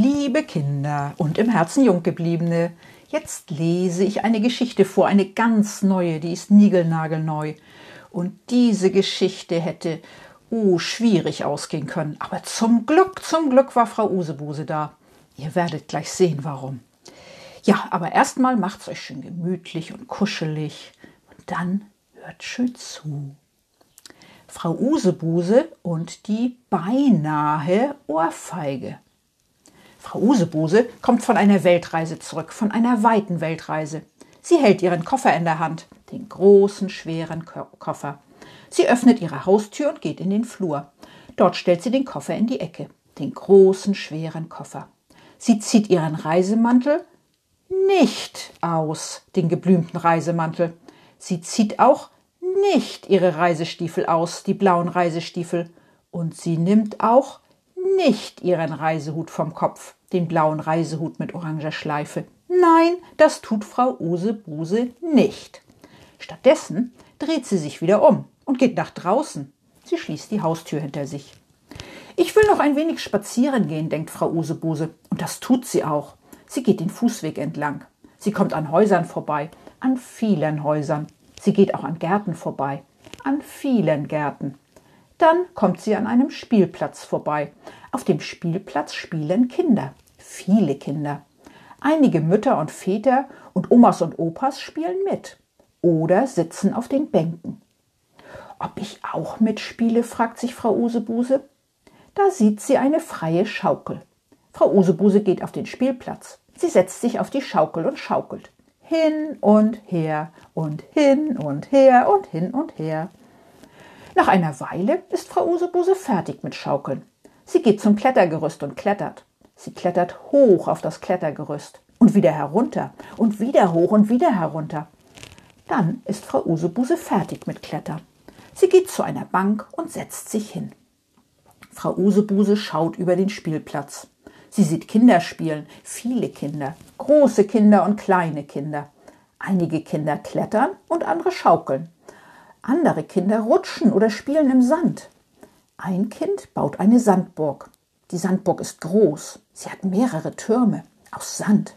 Liebe Kinder und im Herzen Junggebliebene, Jetzt lese ich eine Geschichte vor, eine ganz neue, die ist niegelnagelneu. Und diese Geschichte hätte, oh, schwierig ausgehen können. Aber zum Glück, zum Glück war Frau Usebuse da. Ihr werdet gleich sehen, warum. Ja, aber erstmal macht's euch schön gemütlich und kuschelig und dann hört schön zu. Frau Usebuse und die beinahe Ohrfeige. Frau Usebuse kommt von einer Weltreise zurück, von einer weiten Weltreise. Sie hält ihren Koffer in der Hand, den großen, schweren Koffer. Sie öffnet ihre Haustür und geht in den Flur. Dort stellt sie den Koffer in die Ecke, den großen, schweren Koffer. Sie zieht ihren Reisemantel nicht aus, den geblümten Reisemantel. Sie zieht auch nicht ihre Reisestiefel aus, die blauen Reisestiefel. Und sie nimmt auch nicht ihren Reisehut vom Kopf, den blauen Reisehut mit oranger Schleife. Nein, das tut Frau Usebuse nicht. Stattdessen dreht sie sich wieder um und geht nach draußen. Sie schließt die Haustür hinter sich. Ich will noch ein wenig spazieren gehen, denkt Frau Usebuse, und das tut sie auch. Sie geht den Fußweg entlang. Sie kommt an Häusern vorbei, an vielen Häusern. Sie geht auch an Gärten vorbei, an vielen Gärten. Dann kommt sie an einem Spielplatz vorbei. Auf dem Spielplatz spielen Kinder, viele Kinder. Einige Mütter und Väter und Omas und Opas spielen mit oder sitzen auf den Bänken. Ob ich auch mitspiele, fragt sich Frau Usebuse. Da sieht sie eine freie Schaukel. Frau Usebuse geht auf den Spielplatz. Sie setzt sich auf die Schaukel und schaukelt. Hin und her und hin und her und hin und her. Nach einer Weile ist Frau Usebuse fertig mit Schaukeln. Sie geht zum Klettergerüst und klettert. Sie klettert hoch auf das Klettergerüst und wieder herunter und wieder hoch und wieder herunter. Dann ist Frau Usebuse fertig mit Klettern. Sie geht zu einer Bank und setzt sich hin. Frau Usebuse schaut über den Spielplatz. Sie sieht Kinder spielen, viele Kinder, große Kinder und kleine Kinder. Einige Kinder klettern und andere schaukeln. Andere Kinder rutschen oder spielen im Sand. Ein Kind baut eine Sandburg. Die Sandburg ist groß. Sie hat mehrere Türme aus Sand.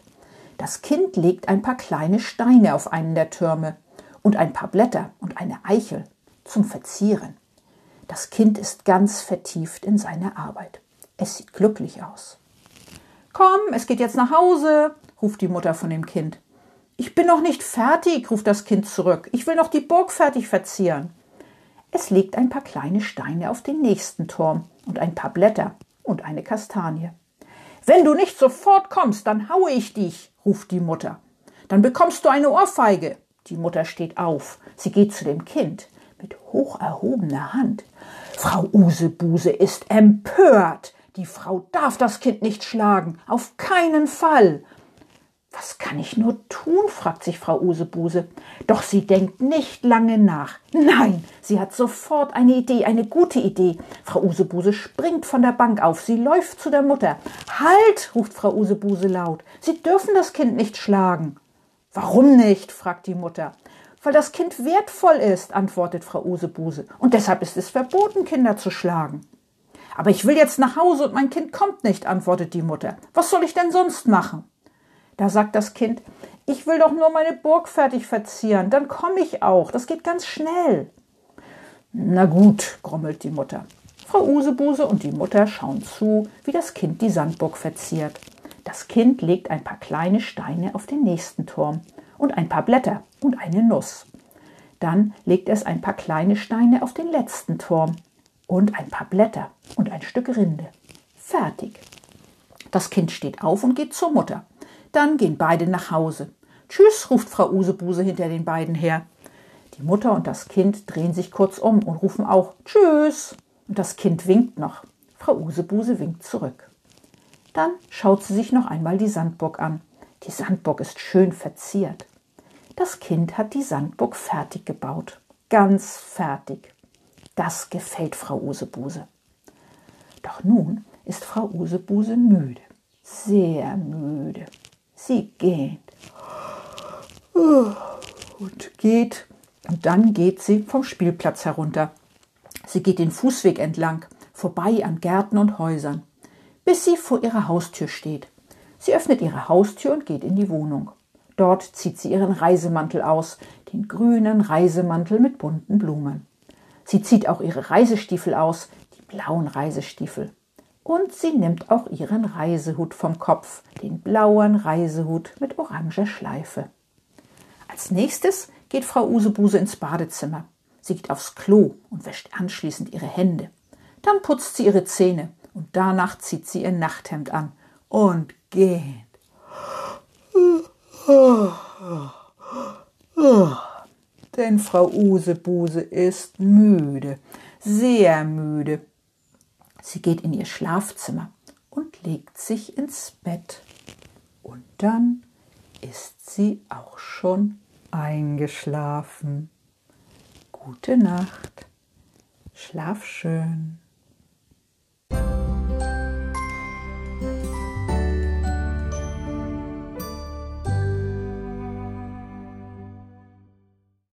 Das Kind legt ein paar kleine Steine auf einen der Türme und ein paar Blätter und eine Eichel zum Verzieren. Das Kind ist ganz vertieft in seine Arbeit. Es sieht glücklich aus. Komm, es geht jetzt nach Hause, ruft die Mutter von dem Kind. Ich bin noch nicht fertig, ruft das Kind zurück. Ich will noch die Burg fertig verzieren. Es legt ein paar kleine Steine auf den nächsten Turm und ein paar Blätter und eine Kastanie. Wenn du nicht sofort kommst, dann haue ich dich, ruft die Mutter. Dann bekommst du eine Ohrfeige. Die Mutter steht auf. Sie geht zu dem Kind mit hoch erhobener Hand. Frau Usebuse ist empört. Die Frau darf das Kind nicht schlagen. Auf keinen Fall. Was kann ich nur tun? fragt sich Frau Usebuse. Doch sie denkt nicht lange nach. Nein, sie hat sofort eine Idee, eine gute Idee. Frau Usebuse springt von der Bank auf. Sie läuft zu der Mutter. Halt, ruft Frau Usebuse laut. Sie dürfen das Kind nicht schlagen. Warum nicht? fragt die Mutter. Weil das Kind wertvoll ist, antwortet Frau Usebuse. Und deshalb ist es verboten, Kinder zu schlagen. Aber ich will jetzt nach Hause und mein Kind kommt nicht, antwortet die Mutter. Was soll ich denn sonst machen? Da sagt das Kind, ich will doch nur meine Burg fertig verzieren, dann komme ich auch, das geht ganz schnell. Na gut, grummelt die Mutter. Frau Usebuse und die Mutter schauen zu, wie das Kind die Sandburg verziert. Das Kind legt ein paar kleine Steine auf den nächsten Turm und ein paar Blätter und eine Nuss. Dann legt es ein paar kleine Steine auf den letzten Turm und ein paar Blätter und ein Stück Rinde. Fertig. Das Kind steht auf und geht zur Mutter. Dann gehen beide nach Hause. Tschüss, ruft Frau Usebuse hinter den beiden her. Die Mutter und das Kind drehen sich kurz um und rufen auch Tschüss. Und das Kind winkt noch. Frau Usebuse winkt zurück. Dann schaut sie sich noch einmal die Sandburg an. Die Sandburg ist schön verziert. Das Kind hat die Sandburg fertig gebaut. Ganz fertig. Das gefällt Frau Usebuse. Doch nun ist Frau Usebuse müde, sehr müde. Sie geht und geht und dann geht sie vom Spielplatz herunter. Sie geht den Fußweg entlang, vorbei an Gärten und Häusern, bis sie vor ihrer Haustür steht. Sie öffnet ihre Haustür und geht in die Wohnung. Dort zieht sie ihren Reisemantel aus, den grünen Reisemantel mit bunten Blumen. Sie zieht auch ihre Reisestiefel aus, die blauen Reisestiefel. Und sie nimmt auch ihren Reisehut vom Kopf, den blauen Reisehut mit oranger Schleife. Als nächstes geht Frau Usebuse ins Badezimmer. Sie geht aufs Klo und wäscht anschließend ihre Hände. Dann putzt sie ihre Zähne und danach zieht sie ihr Nachthemd an und geht. Denn Frau Usebuse ist müde, sehr müde. Sie geht in ihr Schlafzimmer und legt sich ins Bett. Und dann ist sie auch schon eingeschlafen. Gute Nacht. Schlaf schön.